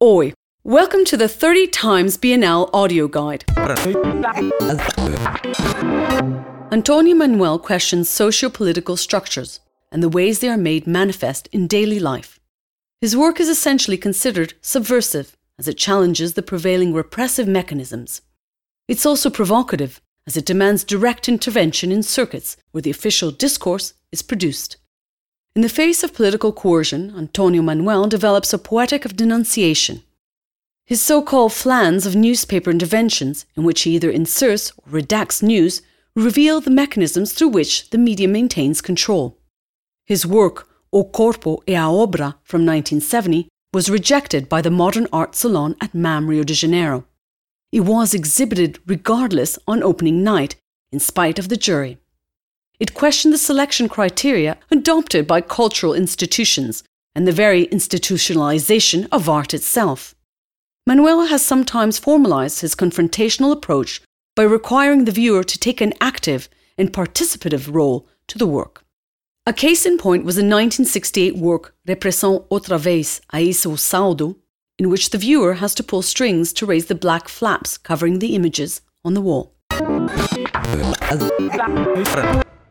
Oi, welcome to the 30 Times Bienal audio guide. Antonio Manuel questions socio political structures and the ways they are made manifest in daily life. His work is essentially considered subversive as it challenges the prevailing repressive mechanisms. It's also provocative as it demands direct intervention in circuits where the official discourse is produced. In the face of political coercion, Antonio Manuel develops a poetic of denunciation. His so called flans of newspaper interventions, in which he either inserts or redacts news, reveal the mechanisms through which the media maintains control. His work, O Corpo e a Obra, from 1970, was rejected by the Modern Art Salon at MAM Rio de Janeiro. It was exhibited regardless on opening night, in spite of the jury. It questioned the selection criteria adopted by cultural institutions and the very institutionalization of art itself. Manuel has sometimes formalized his confrontational approach by requiring the viewer to take an active and participative role to the work. A case in point was the 1968 work Repressão outra vez, eis o saldo, in which the viewer has to pull strings to raise the black flaps covering the images on the wall.